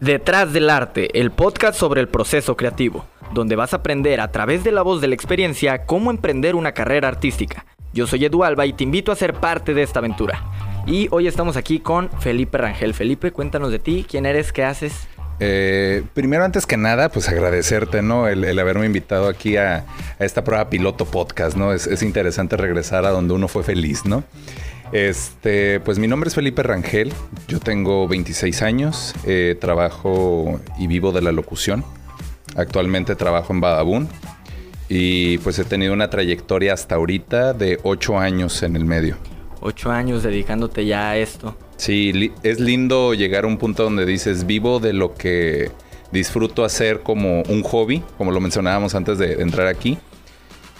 Detrás del arte, el podcast sobre el proceso creativo, donde vas a aprender a través de la voz de la experiencia cómo emprender una carrera artística. Yo soy Edu Alba y te invito a ser parte de esta aventura. Y hoy estamos aquí con Felipe Rangel. Felipe, cuéntanos de ti, quién eres, qué haces. Eh, primero, antes que nada, pues agradecerte, ¿no? El, haberme invitado aquí a, esta prueba piloto podcast, ¿no? Es, es, interesante regresar a donde uno fue feliz, ¿no? Este, pues mi nombre es Felipe Rangel, yo tengo 26 años, eh, trabajo y vivo de la locución. Actualmente trabajo en Badabun y pues he tenido una trayectoria hasta ahorita de 8 años en el medio. 8 años dedicándote ya a esto. Sí, es lindo llegar a un punto donde dices, vivo de lo que disfruto hacer como un hobby, como lo mencionábamos antes de entrar aquí.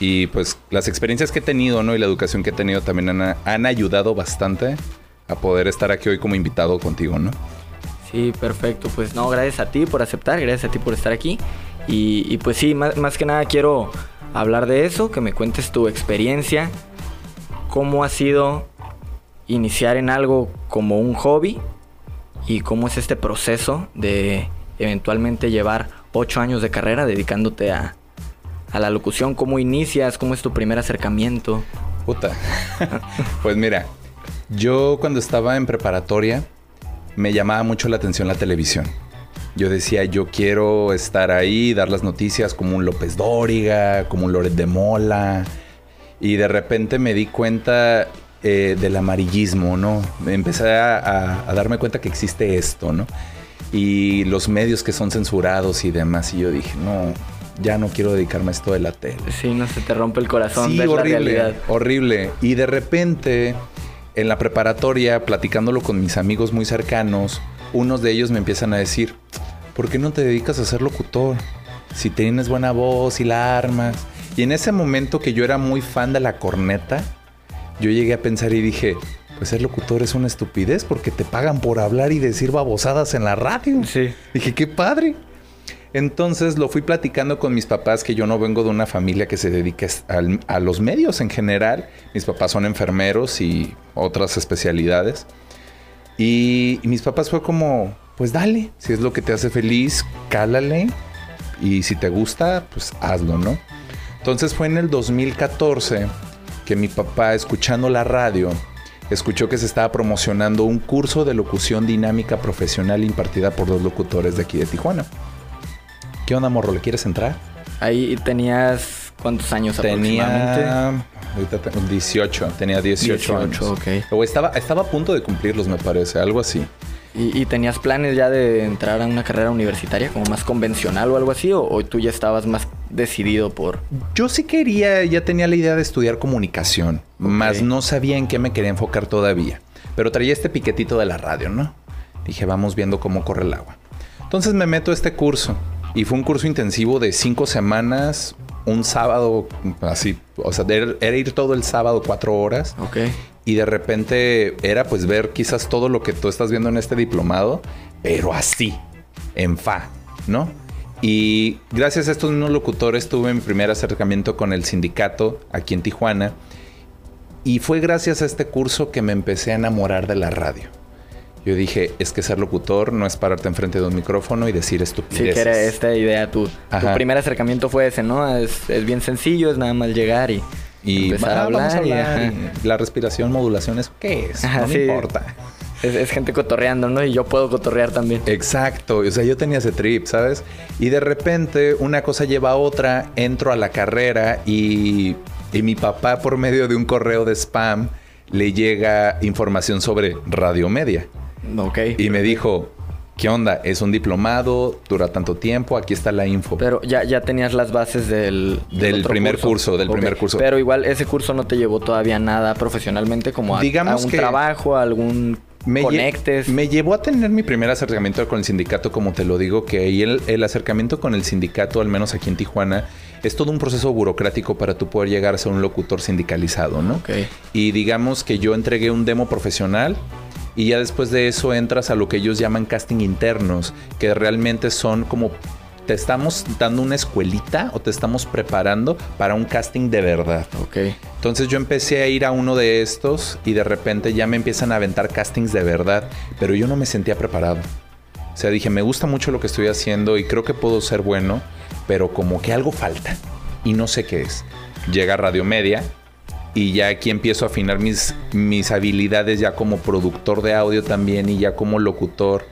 Y pues las experiencias que he tenido, ¿no? Y la educación que he tenido también han, ayudado bastante a poder estar aquí hoy como invitado contigo, ¿no? Sí, perfecto. Pues no, gracias a ti por aceptar, gracias a ti por estar aquí. Y, pues sí, más, más, que nada quiero hablar de eso, que me cuentes tu experiencia, cómo ha sido iniciar en algo como un hobby y cómo es este proceso de eventualmente llevar ocho años de carrera dedicándote a, a la locución? ¿Cómo inicias? ¿Cómo es tu primer acercamiento? Puta. pues mira, yo cuando estaba en preparatoria me llamaba mucho la atención la televisión. Yo decía, yo quiero estar ahí, dar las noticias como un López Dóriga, como un Loret de Mola. Y de repente me di cuenta eh, del amarillismo, ¿no? Empecé a, a, darme cuenta que existe esto, ¿no? Y los medios que son censurados y demás. Y yo dije, no, ya no quiero dedicarme a esto de la tele. Sí, no se te rompe el corazón. Sí, horrible, horrible. Y de repente, en la preparatoria, platicándolo con mis amigos muy cercanos, unos de ellos me empiezan a decir, ¿por qué no te dedicas a ser locutor? Si tienes buena voz y la armas. Y en ese momento que yo era muy fan de la corneta, yo llegué a pensar y dije, pues ser locutor es una estupidez porque te pagan por hablar y decir babosadas en la radio. Sí. Dije, qué padre. Entonces lo fui platicando con mis papás, que yo no vengo de una familia que se dedique a, los medios en general. Mis papás son enfermeros y otras especialidades. Y, mis papás fue como, pues dale, si es lo que te hace feliz, cálale. Y si te gusta, pues hazlo, ¿no? Entonces fue en el 2014 que mi papá, escuchando la radio, escuchó que se estaba promocionando un curso de locución dinámica profesional impartida por dos locutores de aquí de Tijuana. ¿Qué onda, morro? ¿Le quieres entrar? Ahí tenías cuántos años tenía, Ahorita tengo 18, tenía 18, 18 años. Okay. O estaba, estaba a punto de cumplirlos, me parece, algo así. ¿Y, tenías planes ya de entrar a una carrera universitaria como más convencional o algo así? ¿O, tú ya estabas más decidido por...? Yo sí quería, ya tenía la idea de estudiar comunicación, más no sabía en qué me quería enfocar todavía. Pero traía este piquetito de la radio, ¿no? Dije, vamos viendo cómo corre el agua. Entonces me meto a este curso y fue un curso intensivo de cinco semanas, un sábado, así, o sea, era ir todo el sábado cuatro horas. Ok. Y de repente era pues ver quizás todo lo que tú estás viendo en este diplomado, pero así, en fa, ¿no? Y gracias a estos mismos locutores tuve mi primer acercamiento con el sindicato aquí en Tijuana. Y fue gracias a este curso que me empecé a enamorar de la radio. Yo dije, es que ser locutor no es pararte enfrente de un micrófono y decir estupideces. Sí, que era esta idea. Tu, tu primer acercamiento fue ese, ¿no? Es, bien sencillo, es nada más llegar y, empezar a hablar. la respiración, modulación, ¿eso qué es? no me importa. Es, gente cotorreando, ¿no? Y yo puedo cotorrear también. Exacto. O sea, yo tenía ese trip, ¿sabes? Y de repente una cosa lleva a otra, entro a la carrera y, y mi papá por medio de un correo de spam le llega información sobre Radio Y me dijo, ¿qué onda? Es un diplomado, dura tanto tiempo, aquí está la info. Pero ya, ya tenías las bases del... Del, primer curso, del primer curso. Pero igual ese curso no te llevó todavía nada profesionalmente, como a, Digamos un trabajo, a algún... Me conectes. me llevó a tener mi primer acercamiento con el sindicato, como te lo digo, que ahí el, el acercamiento con el sindicato, al menos aquí en Tijuana, es todo un proceso burocrático para tú poder llegar a ser un locutor sindicalizado, ¿no? Y digamos que yo entregué un demo profesional y ya después de eso entras a lo que ellos llaman casting internos, que realmente son como te estamos dando una escuelita o te estamos preparando para un casting de verdad. Ok. Entonces yo empecé a ir a uno de estos y de repente ya me empiezan a aventar castings de verdad, pero yo no me sentía preparado. O sea, dije, me gusta mucho lo que estoy haciendo y creo que puedo ser bueno, pero como que algo falta y no sé qué es. Llega Radio Media y ya aquí empiezo a afinar mis, mis habilidades ya como productor de audio también y ya como locutor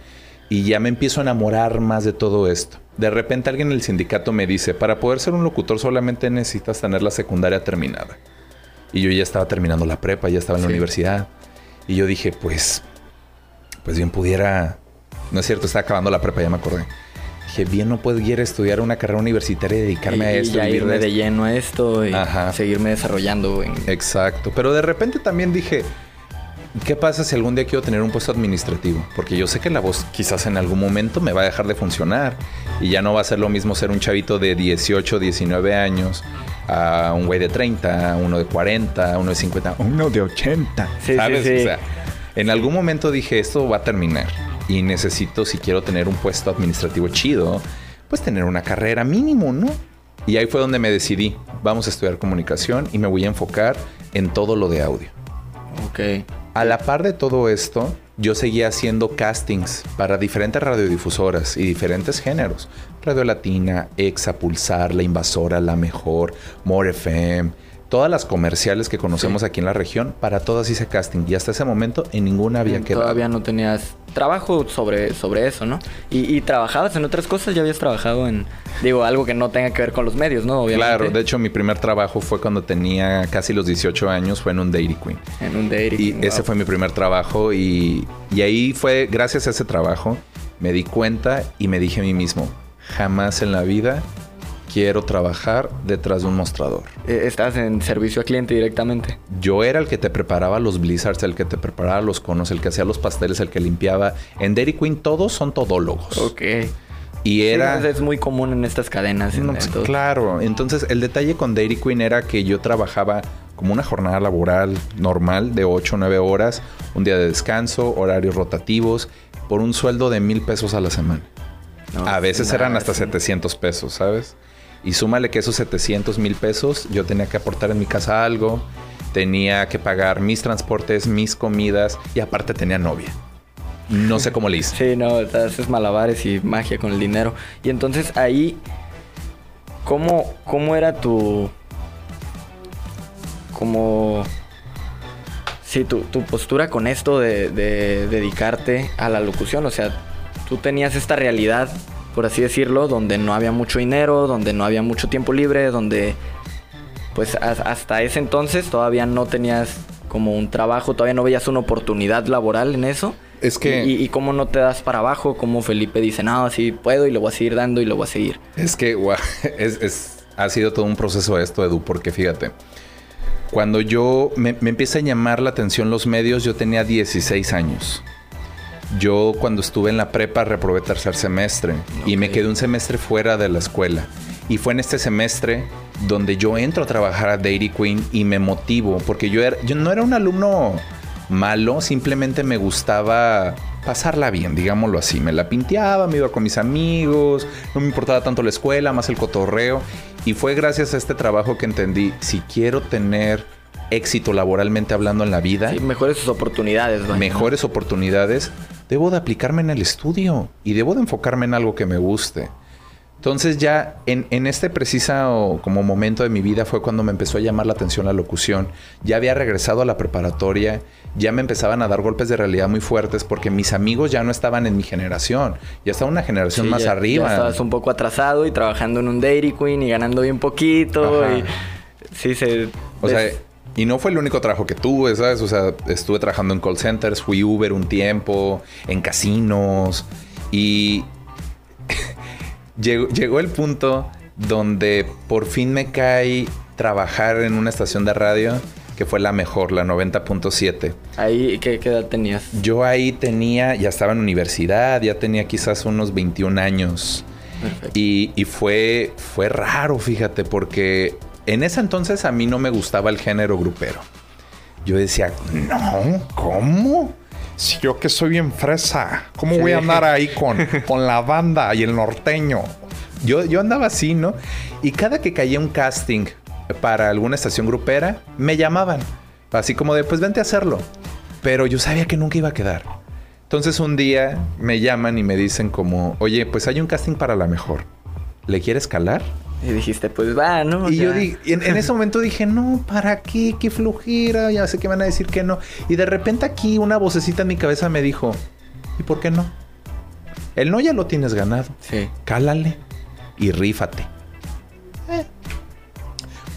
y ya me empiezo a enamorar más de todo esto. De repente alguien en el sindicato me dice, para poder ser un locutor solamente necesitas tener la secundaria terminada. Y yo ya estaba terminando la prepa, ya estaba en la universidad. Y yo dije, pues, pues bien pudiera, no es cierto, estaba acabando la prepa, ya me acordé. Dije, bien no puedo ir a estudiar una carrera universitaria y dedicarme a esto. Y irme de, lleno a esto y seguirme desarrollando. Exacto. Pero de repente también dije, ¿Qué pasa si algún día quiero tener un puesto administrativo? Porque yo sé que la voz quizás en algún momento me va a dejar de funcionar y ya no va a ser lo mismo ser un chavito de 18, 19 años a un güey de 30, a uno de 40, a uno de 50, a uno de 80. ¿Sabes? O sea, en algún momento dije, esto va a terminar y necesito, si quiero tener un puesto administrativo chido, pues tener una carrera mínimo, ¿no? Y ahí fue donde me decidí, vamos a estudiar comunicación y me voy a enfocar en todo lo de audio. Ok. A la par de todo esto, yo seguía haciendo castings para diferentes radiodifusoras y diferentes géneros. Radio Latina, Exa, Pulsar, La Invasora, La Mejor, More FM, todas las comerciales que conocemos aquí en la región, para todas hice casting. Y hasta ese momento en ninguna había quedado. Todavía no tenías trabajo sobre, sobre eso, ¿no? Y, trabajabas en otras cosas, ya habías trabajado en, digo, algo que no tenga que ver con los medios, ¿no? Obviamente. Claro, de hecho mi primer trabajo fue cuando tenía casi los 18 años, fue en un Dairy Queen. En un Dairy Queen. Y ese fue mi primer trabajo y, y ahí fue, gracias a ese trabajo, me di cuenta y me dije a mí mismo, jamás en la vida quiero trabajar detrás de un mostrador. Eh, ¿Estás en servicio a cliente directamente? Yo era el que te preparaba los blizzards, el que te preparaba los conos, el que hacía los pasteles, el que limpiaba. En Dairy Queen todos son todólogos. Ok. Y era... es muy común en estas cadenas. Pues, claro. Entonces el detalle con Dairy Queen era que yo trabajaba como una jornada laboral normal de 8 o 9 horas, un día de descanso, horarios rotativos, por un sueldo de mil pesos a la semana. a veces eran hasta 700 pesos, ¿sabes? Y súmale que esos 700 mil pesos yo tenía que aportar en mi casa algo, tenía que pagar mis transportes, mis comidas y aparte tenía novia. No sé cómo le hice. Sí, no, haces malabares y magia con el dinero. Y entonces ahí, ¿cómo, cómo era tu... como... Sí, tu, tu postura con esto de, de dedicarte a la locución? O sea, tú tenías esta realidad por así decirlo, donde no había mucho dinero, donde no había mucho tiempo libre, donde pues hasta ese entonces todavía no tenías como un trabajo, todavía no veías una oportunidad laboral en eso. Es que... Y, cómo no te das para abajo, como Felipe dice, no, sí puedo y lo voy a seguir dando y lo voy a seguir. Es que es, ha sido todo un proceso esto, Edu, porque fíjate, cuando yo me, me empieza a llamar la atención los medios, yo tenía 16 años. Yo cuando estuve en la prepa reprobé tercer semestre y me quedé un semestre fuera de la escuela. Y fue en este semestre donde yo entro a trabajar a Dairy Queen y me motivo, porque yo, era, yo no era un alumno malo, simplemente me gustaba pasarla bien, digámoslo así. Me la pinteaba, me iba con mis amigos, no me importaba tanto la escuela, más el cotorreo. Y fue gracias a este trabajo que entendí, si quiero tener éxito laboralmente hablando en la vida. mejores oportunidades. Mejores oportunidades debo de aplicarme en el estudio y debo de enfocarme en algo que me guste. Entonces ya en, este preciso como momento de mi vida fue cuando me empezó a llamar la atención la locución. Ya había regresado a la preparatoria, ya me empezaban a dar golpes de realidad muy fuertes porque mis amigos ya no estaban en mi generación, ya estaba una generación más arriba. Ya estabas un poco atrasado y trabajando en un Dairy Queen y ganando bien poquito. Y, sí, se... O sea, y no fue el único trabajo que tuve, ¿sabes? O sea, estuve trabajando en call centers, fui Uber un tiempo, en casinos. Y llegó, el punto donde por fin me cae trabajar en una estación de radio que fue la mejor, la 90.7. ¿Ahí ¿qué, edad tenías? Yo ahí tenía, ya estaba en universidad, ya tenía quizás unos 21 años. Y, y, fue, fue raro, fíjate, porque en ese entonces a mí no me gustaba el género grupero. Yo decía, no, ¿cómo? Si yo que soy bien fresa, ¿cómo voy a andar ahí con, con la banda y el norteño? Yo, yo andaba así, ¿no? Y cada que caía un casting para alguna estación grupera, me llamaban. Así como de, pues vente a hacerlo. Pero yo sabía que nunca iba a quedar. Entonces un día me llaman y me dicen como, oye, pues hay un casting para la mejor. ¿Le quieres calar? Y dijiste, pues va, ¿no? Y Ya. yo di- en, en ese momento dije, no, ¿para qué? Qué flojera, ya sé que van a decir que no. Y de repente aquí una vocecita en mi cabeza me dijo, ¿y por qué no? El no ya lo tienes ganado. Sí. Cálale y rífate. Eh.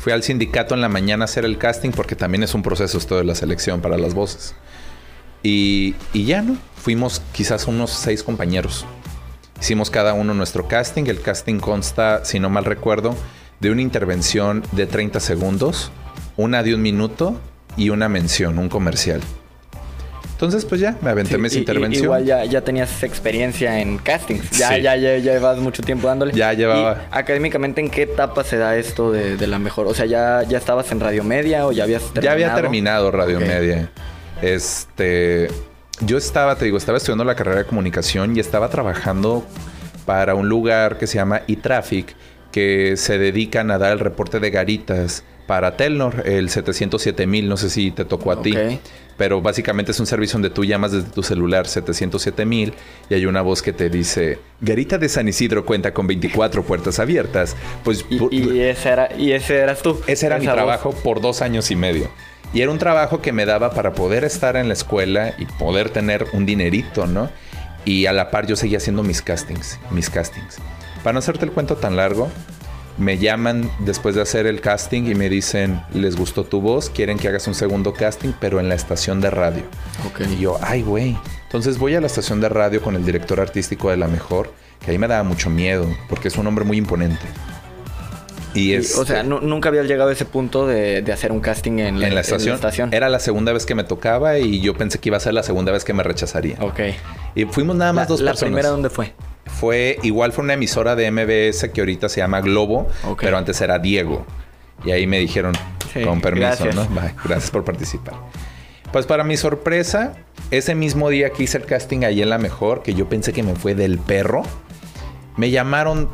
Fui al sindicato en la mañana a hacer el casting porque también es un proceso esto de la selección para las voces. Y, y ya no, fuimos quizás unos seis compañeros. Hicimos cada uno nuestro casting. El casting consta, si no mal recuerdo, de una intervención de 30 segundos, una de un minuto y una mención, un comercial. Entonces, pues ya, me aventé Sí, mis y- intervenciones. Igual ya, ya tenías experiencia en castings. Ya, Sí. ya, ya, ya llevas mucho tiempo dándole. Ya llevaba. ¿Y académicamente, ¿en qué etapa se da esto de, de la mejor? O sea, ¿ya, ¿ya estabas en Radio Media o ya habías terminado? Ya había terminado Radio. Media. Este, yo estaba, te digo, estaba estudiando la carrera de comunicación y estaba trabajando para un lugar que se llama eTraffic, que se dedican a dar el reporte de garitas para Telnor, el 707000, no sé si te tocó a ti. Pero básicamente es un servicio donde tú llamas desde tu celular 707.000 y hay una voz que te dice, Garita de San Isidro cuenta con 24 puertas abiertas. Pues Y, ese era, y ese eras tú. ese era mi voz. trabajo por dos años y medio. Y era un trabajo que me daba para poder estar en la escuela y poder tener un dinerito, ¿no? Y a la par yo seguía haciendo mis castings, mis castings. Para no hacerte el cuento tan largo, me llaman después de hacer el casting y me dicen, les gustó tu voz, quieren que hagas un segundo casting, pero en la estación de radio. Y yo, ay, güey. Entonces voy a la estación de radio con el director artístico de La Mejor, que ahí me daba mucho miedo, porque es un hombre muy imponente. Y es... o sea, nu- nunca habías llegado a ese punto de, de hacer un casting en la, en la estación. estación. Era la segunda vez que me tocaba y yo pensé que iba a ser la segunda vez que me rechazaría. Ok. Y fuimos nada más la, dos ¿La personas. primera dónde fue? Fue igual fue una emisora de MBS que ahorita se llama Globo, Ok. pero antes era Diego. Y ahí me dijeron, Sí, con permiso, gracias. ¿no? Bye, gracias por participar. Pues para mi sorpresa, ese mismo día que hice el casting ahí en La Mejor, que yo pensé que me fue del perro, me llamaron,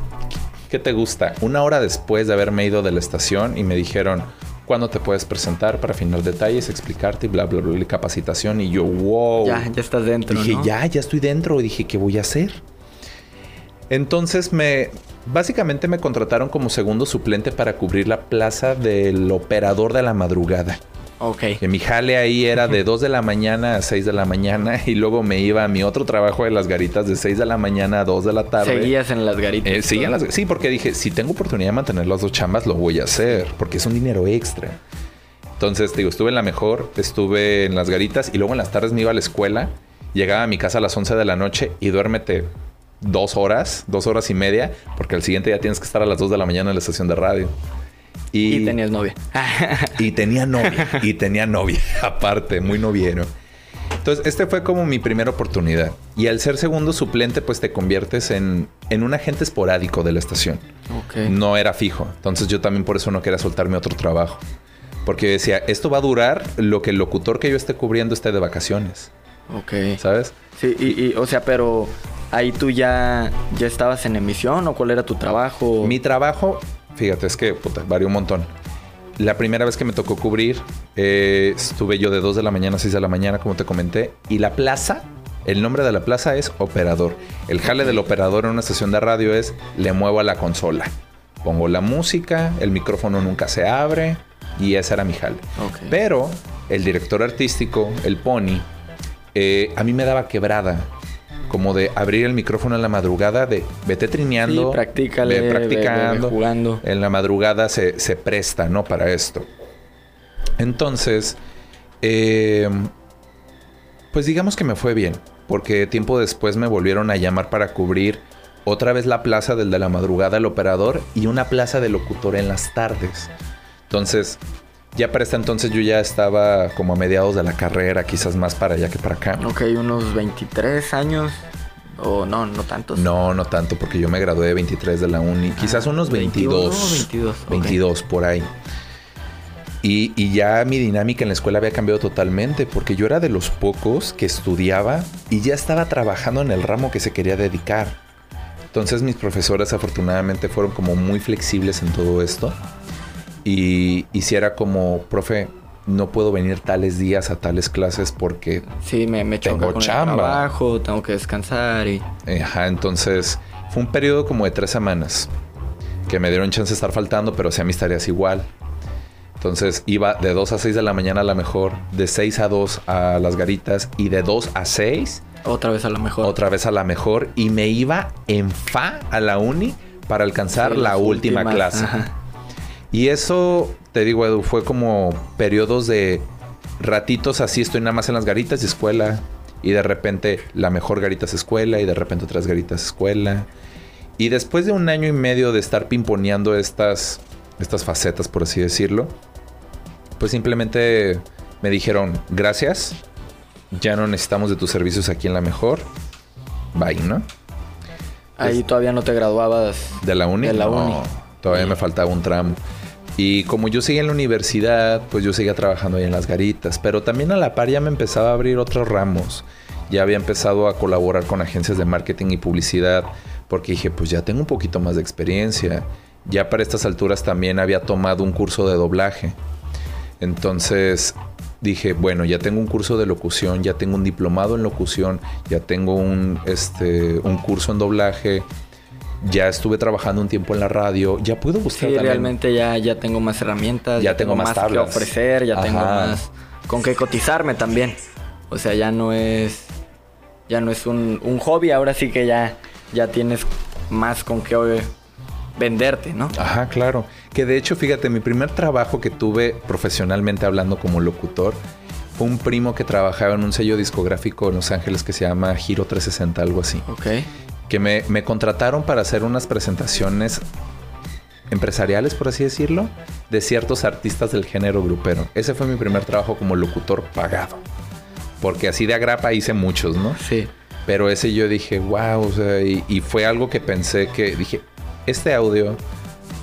¿qué te gusta? Una hora después de haberme ido de la estación y me dijeron, ¿cuándo te puedes presentar para afinar detalles, explicarte y bla, bla, bla, y capacitación? Y yo, wow. Ya, ya estás dentro, Dije, ¿no? ya, ya estoy dentro. Dije, ¿qué voy a hacer? Entonces me... Básicamente me contrataron como segundo suplente para cubrir la plaza del operador de la madrugada. Ok. Que mi jale ahí era de 2 de la mañana a 6 de la mañana y luego me iba a mi otro trabajo de las garitas de 6 de la mañana a 2 de la tarde. Seguías en las garitas. Eh, seguía en las- sí, porque dije, si tengo oportunidad de mantener las dos chambas, lo voy a hacer, porque es un dinero extra. Entonces, digo, estuve en la mejor, estuve en las garitas y luego en las tardes me iba a la escuela, llegaba a mi casa a las 11 de la noche y duérmete dos horas, dos horas y media, porque al siguiente día tienes que estar a las 2 de la mañana en la estación de radio. Y, tenías novia. Y tenía novia. y tenía novia. Aparte, muy noviero. Entonces, este fue como mi primera oportunidad. Y al ser segundo suplente, pues te conviertes en, en un agente esporádico de la estación. No era fijo. Entonces yo también por eso no quería soltarme otro trabajo. Porque decía, esto va a durar lo que el locutor que yo esté cubriendo esté de vacaciones. Ok. ¿Sabes? Sí, y, y, o sea, pero ahí tú ya, ya estabas en emisión o cuál era tu trabajo. Mi trabajo, fíjate, es que puta, varió un montón. La primera vez que me tocó cubrir, eh, estuve yo de 2 de la mañana a 6 de la mañana, como te comenté, y la plaza, el nombre de la plaza es operador. El jale del operador en una estación de radio es le muevo a la consola. Pongo la música, el micrófono nunca se abre, y ese era mi jale. Pero el director artístico, el Pony, eh, a mí me daba quebrada. Como de abrir el micrófono en la madrugada, de vete trineando. Sí, practícale, ve ve- ve- practicando. ve jugando. En la madrugada se, se presta, ¿no? Para esto. Entonces, eh, pues digamos que me fue bien. Porque tiempo después me volvieron a llamar para cubrir otra vez la plaza del de la madrugada, el operador, y una plaza de locutor en las tardes. Entonces, ya para este entonces yo ya estaba como a mediados de la carrera, quizás más para allá que para acá. Ok, unos 23 años. O no, no tantos. No, no tanto, porque yo me gradué de 23 de la uni. Quizás Ah, unos 21, 22. 22, ok. 22 por ahí. Y, y ya mi dinámica en la escuela había cambiado totalmente, porque yo era de los pocos que estudiaba y ya estaba trabajando en el ramo que se quería dedicar. Entonces mis profesores afortunadamente fueron como muy flexibles en todo esto. Y, y si era como, profe, no puedo venir tales días a tales clases porque sí, me, me choca tengo con chamba. el trabajo, tengo que descansar y... Ajá, entonces fue un periodo como de tres semanas que me dieron chance de estar faltando, pero hacía mis tareas igual. Entonces iba de 2 a 6 de la mañana a la mejor, de 6 a 2 a las garitas y de 2 a 6 Otra vez a lo mejor. otra vez a la mejor y me iba en fa a la uni para alcanzar Sí, la última últimas, clase. ajá. Y eso, te digo, Edu, fue como periodos de ratitos así, estoy nada más en las garitas de escuela. Y de repente la mejor garitas escuela y de repente otras garitas escuela. Y después de un año y medio de estar pimponeando estas, estas facetas, por así decirlo, pues simplemente me dijeron, gracias, ya no necesitamos de tus servicios aquí en la mejor. Bye, ¿no? Ahí todavía no te graduabas. ¿De la uni? De la No, uni. Todavía me faltaba un tramo. Y como yo seguía en la universidad, pues yo seguía trabajando ahí en las garitas. Pero también a la par ya me empezaba a abrir otros ramos. Ya había empezado a colaborar con agencias de marketing y publicidad. Porque dije, pues ya tengo un poquito más de experiencia. Ya para estas alturas también había tomado un curso de doblaje. Entonces dije, bueno, ya tengo un curso de locución, ya tengo un diplomado en locución, ya tengo un, este, un curso en doblaje, ya estuve trabajando un tiempo en la radio, ya puedo buscar Sí, también- realmente ya, ya tengo más herramientas. Ya tengo más que tablas. ofrecer, ya tengo más con qué cotizarme también. O sea, ya no es... Ya no es un, un hobby, ahora sí que ya, ya tienes más con qué eh, venderte, ¿no? Ajá, claro. Que de hecho, fíjate, mi primer trabajo que tuve profesionalmente hablando como locutor fue un primo que trabajaba en un sello discográfico en Los Ángeles que se llama Giro 360, algo así. Ok. Que me, me contrataron para hacer unas presentaciones empresariales, por así decirlo, de ciertos artistas del género grupero. Ese fue mi primer trabajo como locutor pagado. Porque así de agrapa hice muchos, ¿no? Sí. Pero ese yo dije, wow, o sea, y, y fue algo que pensé que dije, este audio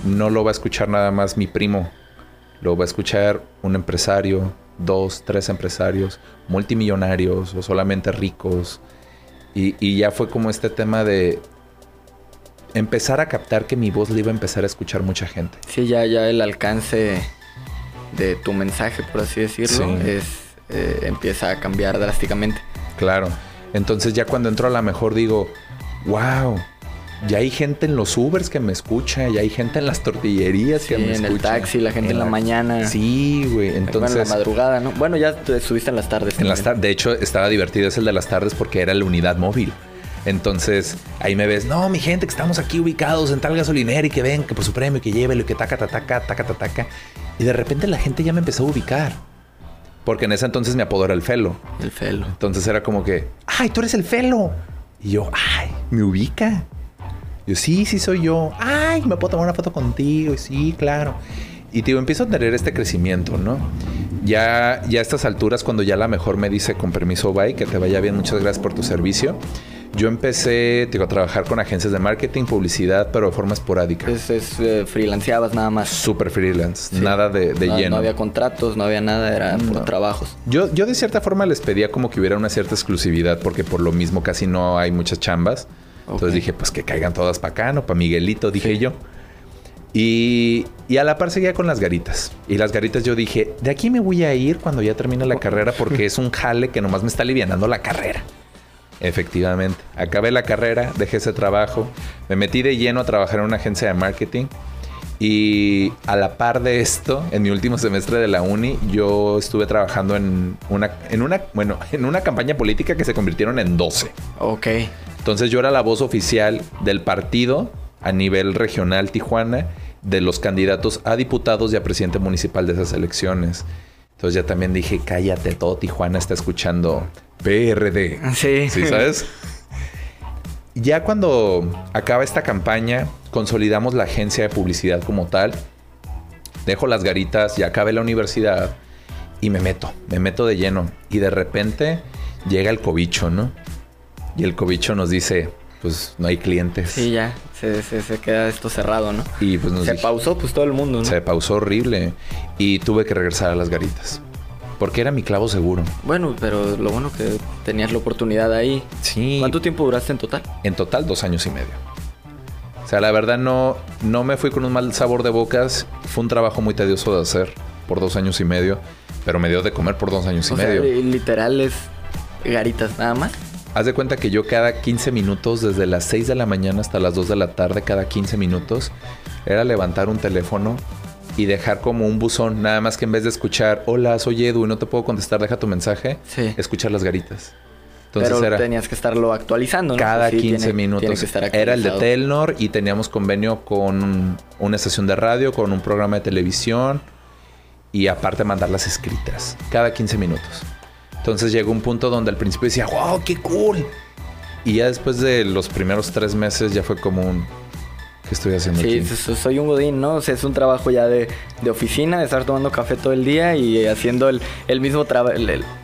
no lo va a escuchar nada más mi primo, lo va a escuchar un empresario, dos, tres empresarios, multimillonarios o solamente ricos. Y, y ya fue como este tema de empezar a captar que mi voz le iba a empezar a escuchar mucha gente. Sí, ya, ya el alcance de tu mensaje, por así decirlo, Sí. es, eh, empieza a cambiar drásticamente. Claro. Entonces ya cuando entro a la mejor digo, wow, ya hay gente en los Ubers que me escucha, ya hay gente en las tortillerías que Sí, me en escucha. el taxi, la gente en la mañana. Sí, güey. Bueno, en Entonces, la madrugada, ¿no? Bueno, ya te subiste en las tardes. en las tardes, de hecho, estaba divertido es el de las tardes porque era la unidad móvil. Entonces, ahí me ves, no, mi gente, que estamos aquí ubicados en tal gasolinera y que ven, que por su premio, que llévelo, y que taca, taca, taca, taca, taca. Y de repente la gente ya me empezó a ubicar. Porque en ese entonces mi apodo era el Felo. El felo. Entonces era como que, ay, tú eres el Felo. Y yo, ay, me ubica. Yo, sí, sí soy yo. Ay, me puedo tomar una foto contigo. Y sí, claro. Y te digo, empiezo a tener este crecimiento, ¿no? Ya, ya a estas alturas, cuando ya la mejor me dice, con permiso, bye, que te vaya bien, muchas gracias por tu servicio. Yo empecé, digo, a trabajar con agencias de marketing, publicidad, pero de forma esporádica. Es, es eh, freelanceabas nada más. Súper freelance, Sí. nada de, de no, lleno. no había contratos, no había nada, era por No. trabajos. Yo, yo de cierta forma les pedía como que hubiera una cierta exclusividad porque por lo mismo casi no hay muchas chambas. Entonces dije, pues que caigan todas para acá, ¿no? Para Miguelito, dije yo. Y, y a la par seguía con las garitas. Y las garitas yo dije, de aquí me voy a ir cuando ya termine la carrera porque es un jale que nomás me está alivianando la carrera. Efectivamente. Acabé la carrera, dejé ese trabajo, me metí de lleno a trabajar en una agencia de marketing. Y a la par de esto, en mi último semestre de la uni, yo estuve trabajando en una, en una, bueno, en una campaña política que se convirtieron en 12. Ok. Entonces yo era la voz oficial del partido a nivel regional Tijuana de los candidatos a diputados y a presidente municipal de esas elecciones. Entonces ya también dije, cállate, todo Tijuana está escuchando PRD. Sí. ¿Sí sabes? Ya cuando acaba esta campaña, consolidamos la agencia de publicidad como tal. Dejo las garitas, ya acabé la universidad y me meto, me meto de lleno. Y de repente llega el cobicho, ¿no? Y el cobicho nos dice, pues no hay clientes. Sí, ya. Se, se, se queda esto cerrado, ¿no? Y pues nos se dije- pausó, pues todo el mundo, ¿no? se pausó horrible. Y tuve que regresar a las garitas. Porque era mi clavo seguro. Bueno, pero lo bueno que tenías la oportunidad ahí. Sí. ¿Cuánto tiempo duraste en total? En total, dos años y medio. O sea, la verdad no, no me fui con un mal sabor de bocas. Fue un trabajo muy tedioso de hacer por dos años y medio. pero me dio de comer por dos años O y sea, medio. li- literal es garitas nada más. Haz de cuenta que yo cada 15 minutos, desde las 6 de la mañana hasta las 2 de la tarde, cada 15 minutos, era levantar un teléfono y dejar como un buzón, nada más que en vez de escuchar, hola, soy Edu y no te puedo contestar, deja tu mensaje, Sí. escuchar las garitas. Entonces pero era tenías que estarlo actualizando, ¿no? cada sí, 15 tiene- minutos. tiene que estar era el de. Telnor y teníamos convenio con una estación de radio, con un programa de televisión y aparte mandar las escritas, cada 15 minutos. Entonces llegó un punto donde al principio decía, wow, qué cool. Y ya después de los primeros tres meses ya fue como un, ¿qué estoy haciendo Sí, aquí? so- soy un godín, ¿no? O sea, es un trabajo ya de, de oficina, de estar tomando café todo el día y haciendo el, el mismo trabajo,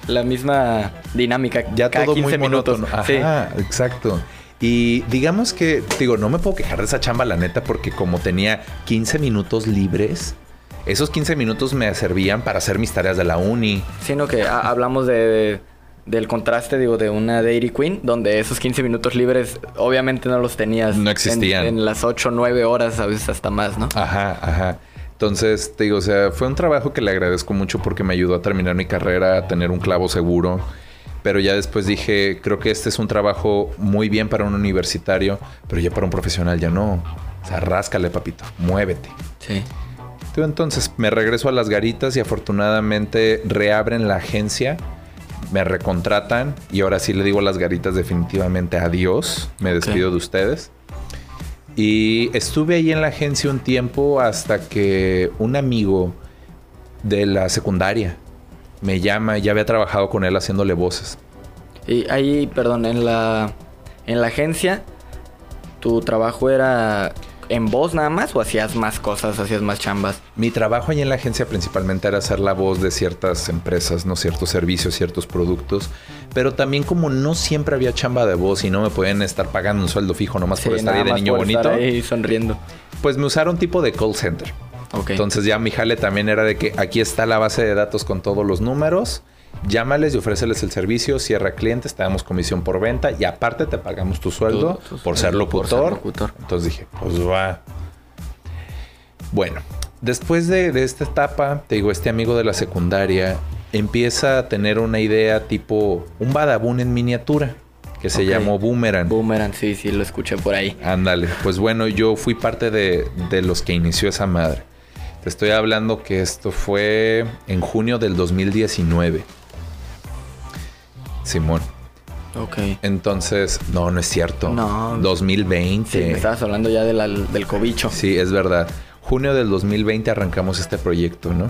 la misma dinámica Ya cada todo 15 muy minutos. monótono. Sí. Ajá, exacto. Y digamos que, digo, no me puedo quejar de esa chamba, la neta, porque como tenía 15 minutos libres, esos 15 minutos me servían para hacer mis tareas de la uni. Sino que ha- hablamos de, del contraste, digo, de una Dairy Queen, donde esos 15 minutos libres obviamente no los tenías. No en- existían. En, las 8 o 9 horas, a veces hasta más, ¿no? Ajá, ajá. Entonces, te digo, o sea, fue un trabajo que le agradezco mucho porque me ayudó a terminar mi carrera, a tener un clavo seguro. Pero ya después dije, creo que este es un trabajo muy bien para un universitario, pero ya para un profesional ya no. O sea, ráscale, papito, muévete. Sí. Entonces me regreso a las garitas y afortunadamente reabren la agencia, me recontratan y ahora sí le digo a las garitas definitivamente adiós, me despido de ustedes. Y estuve ahí en la agencia un tiempo hasta que un amigo de la secundaria me llama, ya había trabajado con él haciéndole voces. Y ahí, perdón, en la, en la agencia, ¿tu trabajo era en voz nada más o hacías más cosas, hacías más chambas? Mi trabajo ahí en la agencia principalmente era ser la voz de ciertas empresas, no ciertos servicios, ciertos productos, pero también como no siempre había chamba de voz y no me podían estar pagando un sueldo fijo nomás por estar ahí de niño bonito, estar ahí sonriendo. pues me usaron tipo de call center. Entonces ya mi jale también era de que aquí está la base de datos con todos los números, llámales y ofréceles el servicio, cierra clientes, te damos comisión por venta y aparte te pagamos tu sueldo Tu- tu por ser por locutor. ser locutor. Entonces dije, pues va. Bueno, después de, de esta etapa, te digo, este amigo de la secundaria empieza a tener una idea tipo un badabun en miniatura que se llamó Boomerang. Boomerang, sí, sí, lo escuché por ahí. Ándale, pues bueno, yo fui parte de, de los que inició esa madre. Te estoy hablando que esto fue en junio del 2019. Simón. Ok. Entonces, no, no es cierto. No. 2020. Sí, me estabas hablando ya de la- del cobicho. Sí, es verdad. Junio del 2020 arrancamos este proyecto, ¿no?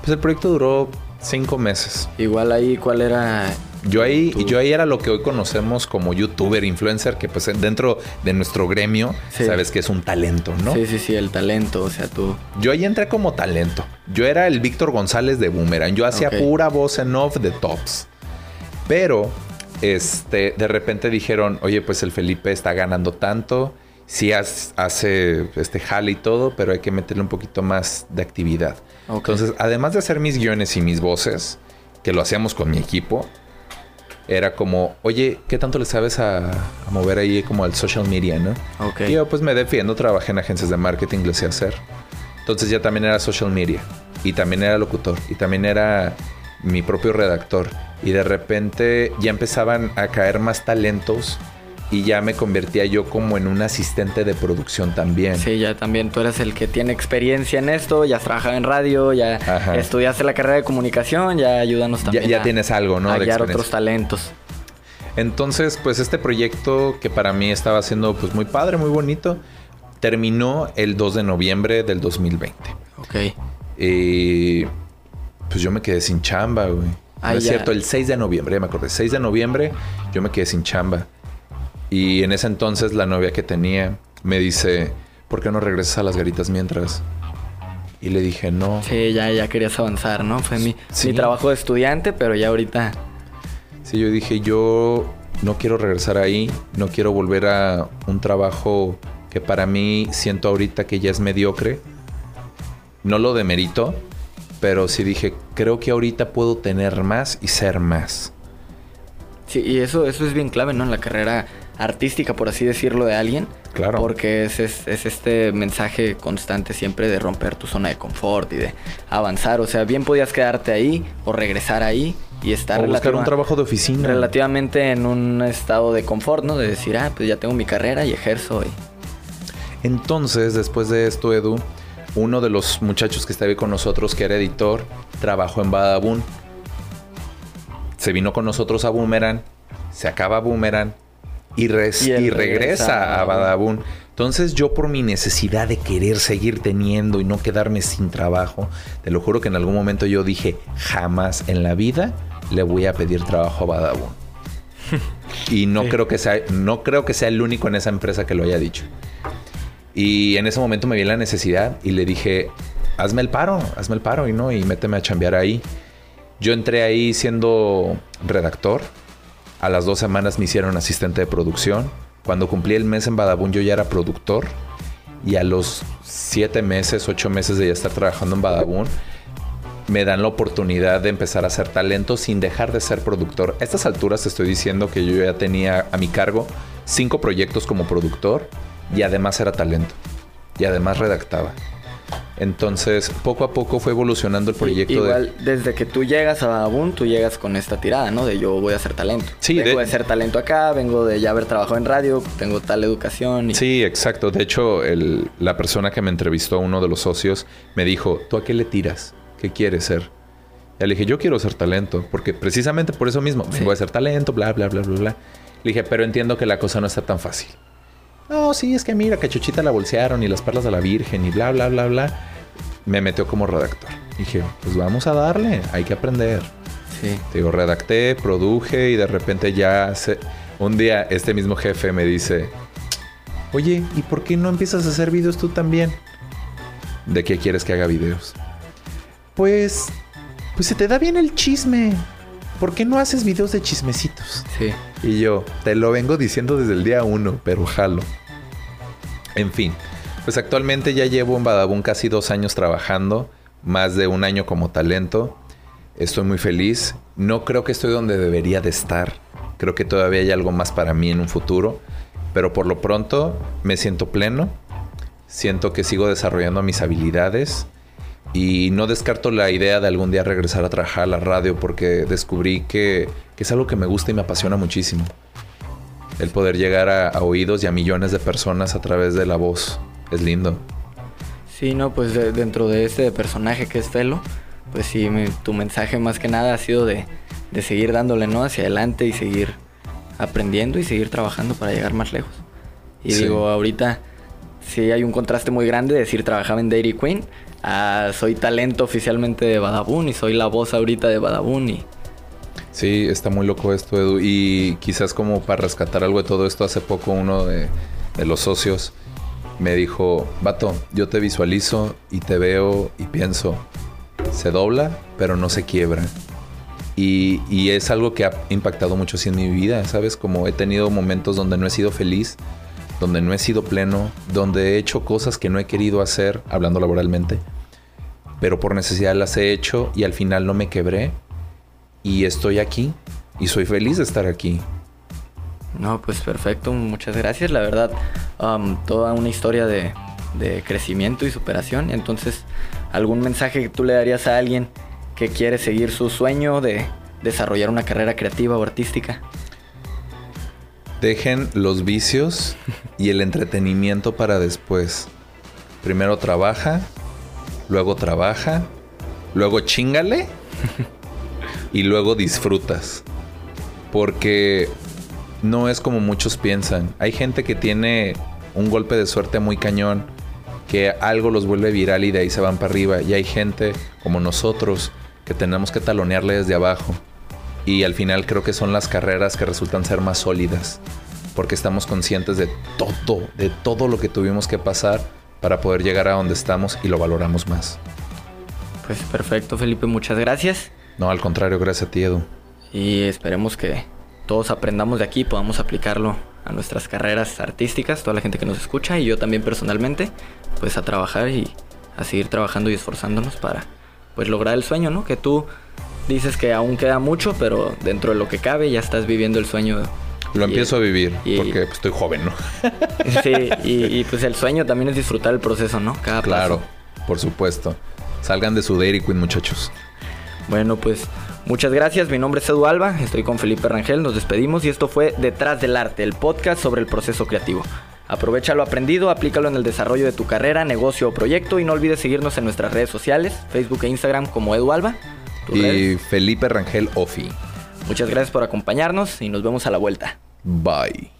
Pues el proyecto duró cinco meses. Igual ahí, ¿cuál era? Yo ahí, Tu- yo ahí era lo que hoy conocemos como youtuber, influencer, que pues dentro de nuestro gremio, Sí. sabes que es un talento, ¿no? Sí, sí, sí, el talento, o sea, tú. Yo ahí entré como talento. Yo era el Víctor González de Boomerang. Yo hacía pura voz en off de tops. Pero, este, de repente dijeron, oye, pues el Felipe está ganando tanto. Sí hace este jale y todo, pero hay que meterle un poquito más de actividad. Entonces, además de hacer mis guiones y mis voces, que lo hacíamos con mi equipo, era como, oye, ¿qué tanto le sabes a, a mover ahí como al social media, no? Y yo pues me defiendo, trabajé en agencias de marketing, lo sé hacer. Entonces ya también era social media. Y también era locutor. Y también era mi propio redactor. Y de repente ya empezaban a caer más talentos. Y ya me convertía yo como en un asistente de producción también. Sí, ya también tú eres el que tiene experiencia en esto, ya has trabajado en radio, ya Ajá. estudiaste la carrera de comunicación, ya ayúdanos Ya, también. ya a- tienes algo, ¿no? a guiar otros talentos. Entonces, pues este proyecto que para mí estaba siendo pues muy padre, muy bonito, terminó el 2 de noviembre del 2020. Ok. Y pues yo me quedé sin chamba, güey. Ah, no es ya. cierto, el 6 de noviembre, ya me acordé. 6 de noviembre yo me quedé sin chamba. Y en ese entonces la novia que tenía me dice, ¿por qué no regresas a las garitas mientras? Y le dije, no. Sí, ya, ya querías avanzar, ¿no? Fue mi, Sí. mi trabajo de estudiante, pero ya ahorita. Sí, yo dije, yo no quiero regresar ahí, no quiero volver a un trabajo que para mí siento ahorita que ya es mediocre. No lo demerito, pero sí dije, creo que ahorita puedo tener más y ser más. Sí, y eso, eso es bien clave, ¿no? En la carrera artística, por así decirlo, de alguien. Claro. Porque es, es, es, este mensaje constante siempre de romper tu zona de confort y de avanzar. O sea, bien podías quedarte ahí o regresar ahí y estar o buscar un trabajo de oficina. Relativamente en un estado de confort, ¿no? De decir, ah, pues ya tengo mi carrera y ejerzo. Y... Entonces, después de esto, Edu, uno de los muchachos que estaba con nosotros, que era editor, trabajó en Badabun. Se vino con nosotros a Boomerang, se acaba Boomerang y, regresa, a Badabun. Entonces yo por mi necesidad de querer seguir teniendo y no quedarme sin trabajo, te lo juro que en algún momento yo dije, jamás en la vida le voy a pedir trabajo a Badabun. y no creo que sea no creo que sea el único en esa empresa que lo haya dicho. Y en ese momento me vi la necesidad y le dije, hazme el paro, hazme el paro y no, y méteme a chambear ahí. Yo entré ahí siendo redactor. A las dos semanas me hicieron asistente de producción. Cuando cumplí el mes en Badabun yo ya era productor. Y a los siete meses, ocho meses de ya estar trabajando en Badabun, me dan la oportunidad de empezar a hacer talento sin dejar de ser productor. A estas alturas estoy diciendo que yo ya tenía a mi cargo cinco proyectos como productor y además era talento. Y además redactaba. Entonces, poco a poco fue evolucionando el proyecto. Igual, desde que tú llegas a Badabun, tú llegas con esta tirada, ¿no? De yo voy a hacer talento. Sí, vengo de... hacer talento acá, vengo de ya haber trabajado en radio, tengo tal educación. Sí, exacto. De hecho, el, la persona que me entrevistó, uno de los socios, me dijo, ¿tú a qué le tiras? ¿Qué quieres ser? Y le dije, yo quiero ser talento, porque precisamente por eso mismo, vengo a ser talento, bla, bla, bla, bla, bla. Le dije, pero entiendo que la cosa no está tan fácil. No, sí, es que mira, que Chuchita la bolsearon y las perlas de la Virgen y bla, bla, bla, bla. Me metió como redactor. Dije, pues vamos a darle, hay que aprender. Sí. Te digo, redacté, produje y de repente ya se... un día este mismo jefe me dice, oye, ¿y por qué no empiezas a hacer videos tú también? ¿De qué quieres que haga videos? Pues, pues se te da bien el chisme. ¿Por qué no haces videos de chismecitos? Sí. Y yo, te lo vengo diciendo desde el día uno, pero jalo. En fin, pues actualmente ya llevo en Badabun casi dos años trabajando, más de un año como talento. Estoy muy feliz. No creo que estoy donde debería de estar. Creo que todavía hay algo más para mí en un futuro. Pero por lo pronto me siento pleno. Siento que sigo desarrollando mis habilidades. Y no descarto la idea de algún día regresar a trabajar a la radio porque descubrí que, es algo que me gusta y me apasiona muchísimo. El poder llegar a, oídos y a millones de personas a través de la voz. Es lindo. Sí, no, pues dentro de este personaje que es Felo, pues sí, tu mensaje más que nada ha sido de, seguir dándole, ¿no? Hacia adelante y seguir aprendiendo y seguir trabajando para llegar más lejos. Y digo, ahorita sí hay un contraste muy grande de decir trabajaba en Dairy Queen ah, soy talento oficialmente de Badabun y soy la voz ahorita de Badabun. Sí, está muy loco esto, Edu. Y quizás como para rescatar algo de todo esto, hace poco uno de, los socios me dijo, vato, yo te visualizo y te veo y pienso, se dobla, pero no se quiebra. Y, y, es algo que ha impactado mucho en mi vida, ¿sabes? Como he tenido momentos donde no he sido feliz, donde no he sido pleno, donde he hecho cosas que no he querido hacer, hablando laboralmente, pero por necesidad las he hecho y al final no me quebré y estoy aquí y soy feliz de estar aquí. No, pues perfecto, muchas gracias. La verdad, um, toda una historia de, de crecimiento y superación. Entonces, ¿algún mensaje que tú le darías a alguien que quiere seguir su sueño de desarrollar una carrera creativa o artística? Dejen los vicios y el entretenimiento para después. Primero trabaja, luego trabaja, luego chingale y luego disfrutas. Porque no es como muchos piensan. Hay gente que tiene un golpe de suerte muy cañón, que algo los vuelve viral y de ahí se van para arriba. Y hay gente como nosotros que tenemos que talonearle desde abajo. Y al final creo que son las carreras que resultan ser más sólidas. Porque estamos conscientes de todo, de todo lo que tuvimos que pasar para poder llegar a donde estamos y lo valoramos más. Pues perfecto, Felipe, muchas gracias. No, al contrario, gracias a ti, Edu. Y esperemos que todos aprendamos de aquí y podamos aplicarlo a nuestras carreras artísticas, toda la gente que nos escucha y yo también personalmente, pues a trabajar y a seguir trabajando y esforzándonos para pues lograr el sueño, ¿no? Que tú dices que aún queda mucho, pero dentro de lo que cabe ya estás viviendo el sueño Lo empiezo a vivir porque pues, estoy joven, ¿no? sí, y, pues el sueño también es disfrutar el proceso, ¿no? Cada claro, por supuesto. Salgan de su Dairy Queen, muchachos. Bueno, pues muchas gracias. Mi nombre es Edu Alba, estoy con Felipe Rangel, nos despedimos y esto fue Detrás del Arte, el podcast sobre el proceso creativo. Aprovecha lo aprendido, aplícalo en el desarrollo de tu carrera, negocio o proyecto y no olvides seguirnos en nuestras redes sociales, Facebook e Instagram como Edu Alba. Y Felipe Rangel Ofi. Muchas gracias por acompañarnos y nos vemos a la vuelta. Bye.